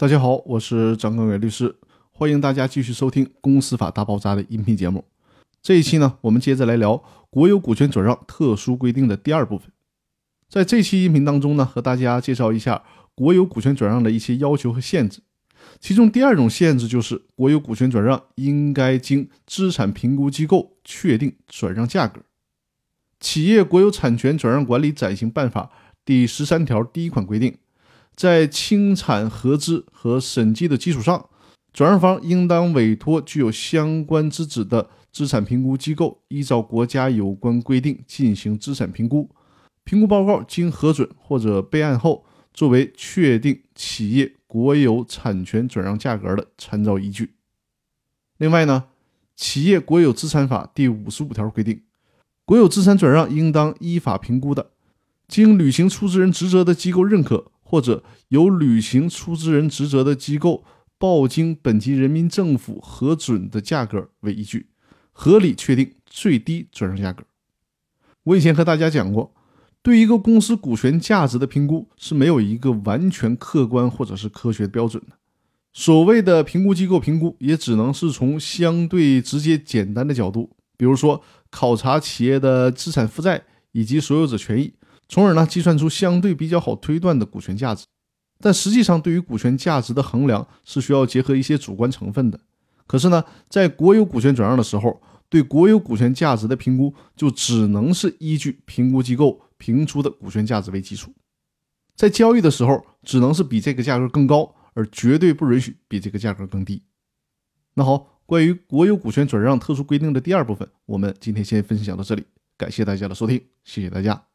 大家好，我是张根伟律师，欢迎大家继续收听《公司法大爆炸》的音频节目。这一期呢，我们接着来聊国有股权转让特殊规定的第二部分。在这期音频当中呢，和大家介绍一下国有股权转让的一些要求和限制。其中第二种限制就是国有股权转让应该经资产评估机构确定转让价格。《企业国有产权转让管理暂行办法》第十三条第一款规定。在清产核资和审计的基础上，转让方应当委托具有相关资质的资产评估机构，依照国家有关规定进行资产评估。评估报告经核准或者备案后，作为确定企业国有产权转让价格的参照依据。另外呢，《企业国有资产法》第五十五条规定，国有资产转让应当依法评估的，经履行出资人职责的机构认可。或者由履行出资人职责的机构报经本级人民政府核准的价格为依据，合理确定最低转让价格。我以前和大家讲过，对一个公司股权价值的评估是没有一个完全客观或者是科学标准的。所谓的评估机构评估，也只能是从相对直接简单的角度，比如说考察企业的资产负债以及所有者权益。从而呢，计算出相对比较好推断的股权价值，但实际上对于股权价值的衡量是需要结合一些主观成分的。可是呢，在国有股权转让的时候，对国有股权价值的评估就只能是依据评估机构评出的股权价值为基础，在交易的时候只能是比这个价格更高，而绝对不允许比这个价格更低。那好，关于国有股权转让特殊规定的第二部分，我们今天先分享到这里，感谢大家的收听，谢谢大家。